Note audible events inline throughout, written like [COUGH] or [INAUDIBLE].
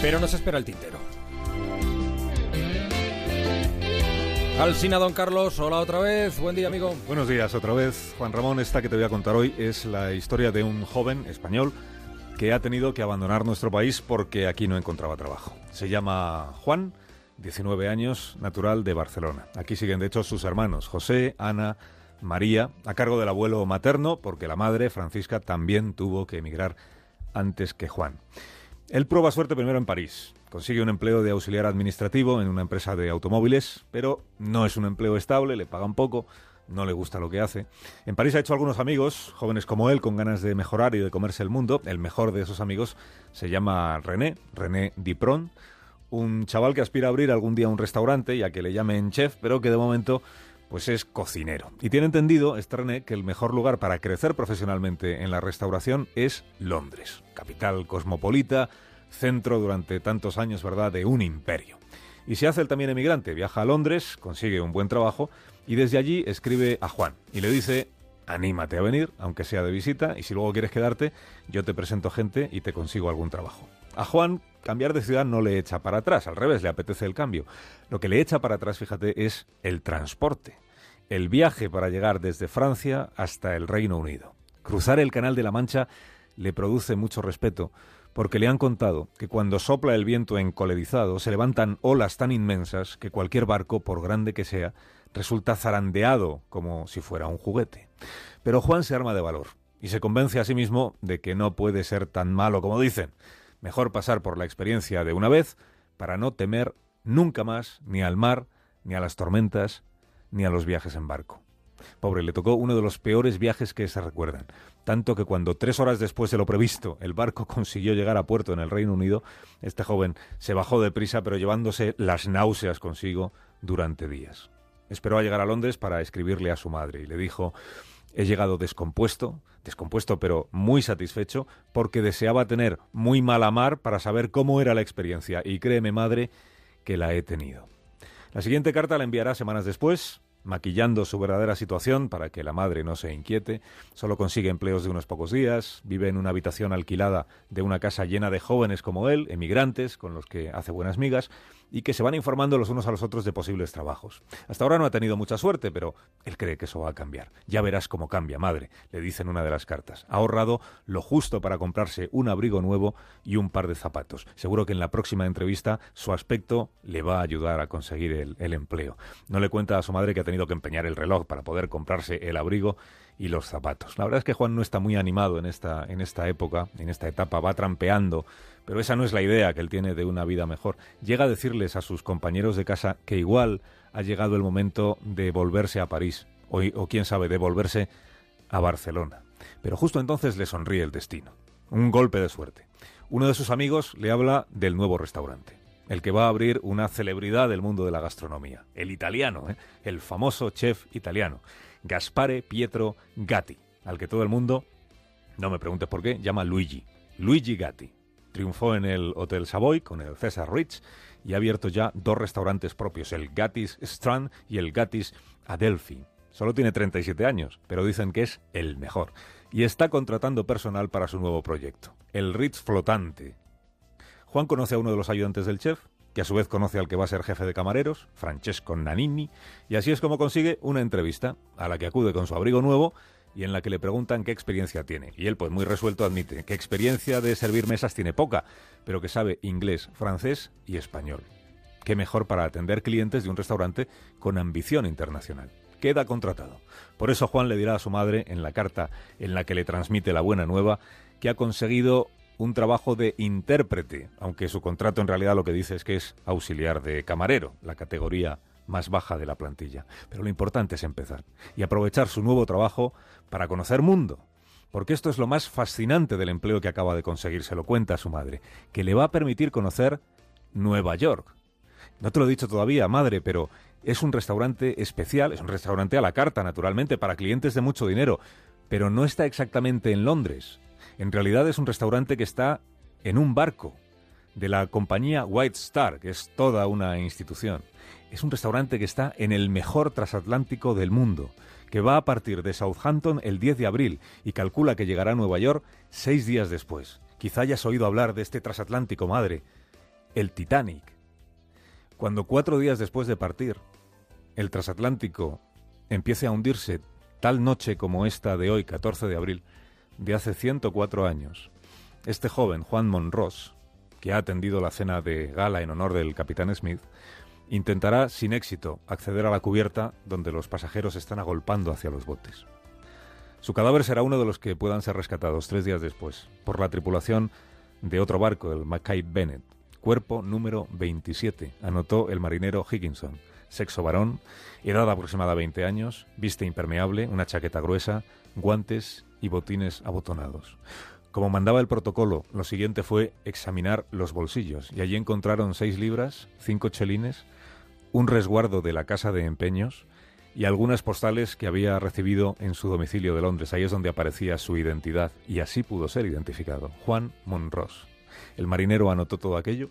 Pero nos espera el tintero. Alcina, don Carlos, hola otra vez, buen día amigo. Buenos días otra vez. Juan Ramón, esta que te voy a contar hoy es la historia de un joven español que ha tenido que abandonar nuestro país porque aquí no encontraba trabajo. Se llama Juan, 19 años, natural de Barcelona. Aquí siguen de hecho sus hermanos, José, Ana, María, a cargo del abuelo materno, porque la madre, Francisca, también tuvo que emigrar antes que Juan. Él prueba suerte primero en París. Consigue un empleo de auxiliar administrativo en una empresa de automóviles, pero no es un empleo estable, le pagan poco, no le gusta lo que hace. En París ha hecho algunos amigos, jóvenes como él, con ganas de mejorar y de comerse el mundo. El mejor de esos amigos se llama René, René Dipron, un chaval que aspira a abrir algún día un restaurante y a que le llamen chef, pero que de momento pues es cocinero. Y tiene entendido, René, que el mejor lugar para crecer profesionalmente en la restauración es Londres, capital cosmopolita, centro durante tantos años, ¿verdad?, de un imperio. Y se hace él también emigrante, viaja a Londres, consigue un buen trabajo y desde allí escribe a Juan y le dice, anímate a venir, aunque sea de visita, y si luego quieres quedarte, yo te presento gente y te consigo algún trabajo. A Juan cambiar de ciudad no le echa para atrás, al revés, le apetece el cambio. Lo que le echa para atrás, fíjate, es el transporte, el viaje para llegar desde Francia hasta el Reino Unido. Cruzar el Canal de la Mancha le produce mucho respeto, porque le han contado que cuando sopla el viento encolerizado se levantan olas tan inmensas que cualquier barco, por grande que sea, resulta zarandeado como si fuera un juguete. Pero Juan se arma de valor y se convence a sí mismo de que no puede ser tan malo como dicen. Mejor pasar por la experiencia de una vez para no temer nunca más ni al mar, ni a las tormentas, ni a los viajes en barco. Pobre, le tocó uno de los peores viajes que se recuerdan, tanto que cuando tres horas después de lo previsto el barco [LAUGHS] consiguió llegar a puerto en el Reino Unido, este joven se bajó de prisa pero llevándose las náuseas consigo durante días. Esperó a llegar a Londres para escribirle a su madre y le dijo He llegado descompuesto, descompuesto pero muy satisfecho, porque deseaba tener muy mala mar para saber cómo era la experiencia, y créeme, madre, que la he tenido. La siguiente carta la enviará semanas después, maquillando su verdadera situación para que la madre no se inquiete, solo consigue empleos de unos pocos días, vive en una habitación alquilada de una casa llena de jóvenes como él, emigrantes, con los que hace buenas migas, y que se van informando los unos a los otros de posibles trabajos. Hasta ahora no ha tenido mucha suerte, pero él cree que eso va a cambiar. Ya verás cómo cambia, madre, le dice en una de las cartas. Ha ahorrado lo justo para comprarse un abrigo nuevo y un par de zapatos. Seguro que en la próxima entrevista su aspecto le va a ayudar a conseguir el, el empleo. No le cuenta a su madre que ha tenido que empeñar el reloj para poder comprarse el abrigo y los zapatos. La verdad es que Juan no está muy animado en esta, en esta época, en esta etapa, va trampeando, pero esa no es la idea que él tiene de una vida mejor. Llega a decirles a sus compañeros de casa que igual ha llegado el momento de volverse a París, o, quién sabe, de volverse a Barcelona. Pero justo entonces le sonríe el destino. Un golpe de suerte. Uno de sus amigos le habla del nuevo restaurante el que va a abrir una celebridad del mundo de la gastronomía, el italiano, ¿eh? el famoso chef italiano, Gaspare Pietro Gatti, al que todo el mundo, no me preguntes por qué, llama Luigi, Luigi Gatti. Triunfó en el Hotel Savoy con el César Ritz y ha abierto ya dos restaurantes propios, el Gattis Strand y el Gattis Adelphi. Solo tiene 37 años, pero dicen que es el mejor. Y está contratando personal para su nuevo proyecto, el Ritz Flotante, Juan conoce a uno de los ayudantes del chef, que a su vez conoce al que va a ser jefe de camareros, Francesco Nanini, y así es como consigue una entrevista, a la que acude con su abrigo nuevo y en la que le preguntan qué experiencia tiene. Y él, pues muy resuelto, admite que experiencia de servir mesas tiene poca, pero que sabe inglés, francés y español. Qué mejor para atender clientes de un restaurante con ambición internacional. Queda contratado. Por eso Juan le dirá a su madre, en la carta en la que le transmite la buena nueva, que ha conseguido un trabajo de intérprete, aunque su contrato en realidad lo que dice es que es auxiliar de camarero, la categoría más baja de la plantilla. Pero lo importante es empezar y aprovechar su nuevo trabajo para conocer mundo. Porque esto es lo más fascinante del empleo que acaba de conseguir, se lo cuenta su madre, que le va a permitir conocer Nueva York. No te lo he dicho todavía, madre, pero es un restaurante especial, es un restaurante a la carta, naturalmente, para clientes de mucho dinero, pero no está exactamente en Londres. En realidad es un restaurante que está en un barco de la compañía White Star, que es toda una institución. Es un restaurante que está en el mejor transatlántico del mundo, que va a partir de Southampton el 10 de abril y calcula que llegará a Nueva York seis días después. Quizá hayas oído hablar de este transatlántico, madre. el Titanic. Cuando cuatro días después de partir, el transatlántico empiece a hundirse tal noche como esta de hoy, 14 de abril, de hace 104 años, este joven, Juan Monros, que ha atendido la cena de gala en honor del capitán Smith, intentará sin éxito acceder a la cubierta donde los pasajeros están agolpando hacia los botes. Su cadáver será uno de los que puedan ser rescatados tres días después por la tripulación de otro barco, el Mackay Bennett. Cuerpo número 27, anotó el marinero Higginson. Sexo varón, edad aproximada a 20 años, viste impermeable, una chaqueta gruesa, guantes y botines abotonados. Como mandaba el protocolo, lo siguiente fue examinar los bolsillos y allí encontraron seis libras, cinco chelines, un resguardo de la casa de empeños y algunas postales que había recibido en su domicilio de Londres. Ahí es donde aparecía su identidad y así pudo ser identificado. Juan Monros. El marinero anotó todo aquello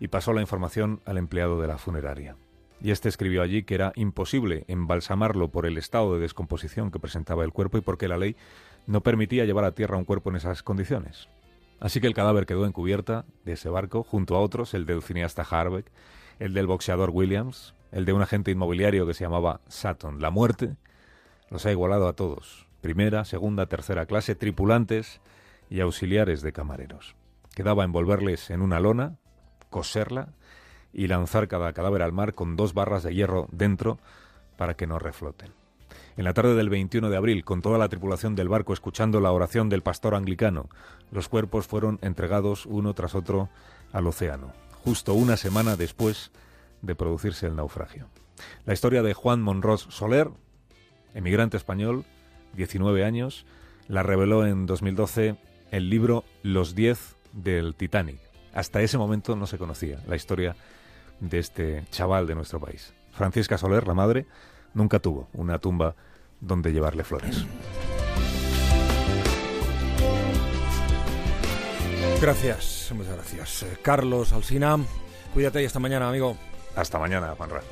y pasó la información al empleado de la funeraria. Y este escribió allí que era imposible embalsamarlo por el estado de descomposición que presentaba el cuerpo y porque la ley no permitía llevar a tierra un cuerpo en esas condiciones. Así que el cadáver quedó en cubierta de ese barco, junto a otros, el del cineasta Harbeck, el del boxeador Williams, el de un agente inmobiliario que se llamaba Sutton. La muerte los ha igualado a todos, primera, segunda, tercera clase, tripulantes y auxiliares de camareros. Quedaba envolverles en una lona, coserla y lanzar cada cadáver al mar con dos barras de hierro dentro para que no refloten. En la tarde del 21 de abril, con toda la tripulación del barco escuchando la oración del pastor anglicano, los cuerpos fueron entregados uno tras otro al océano, justo una semana después de producirse el naufragio. La historia de Juan Monros Soler, emigrante español, 19 años, la reveló en 2012 el libro Los Diez del Titanic. Hasta ese momento no se conocía la historia de este chaval de nuestro país. Francisca Soler, la madre, nunca tuvo una tumba donde llevarle flores. Gracias, muchas gracias. Eh, Carlos Alsina, cuídate y hasta mañana, amigo. Hasta mañana, Juanra.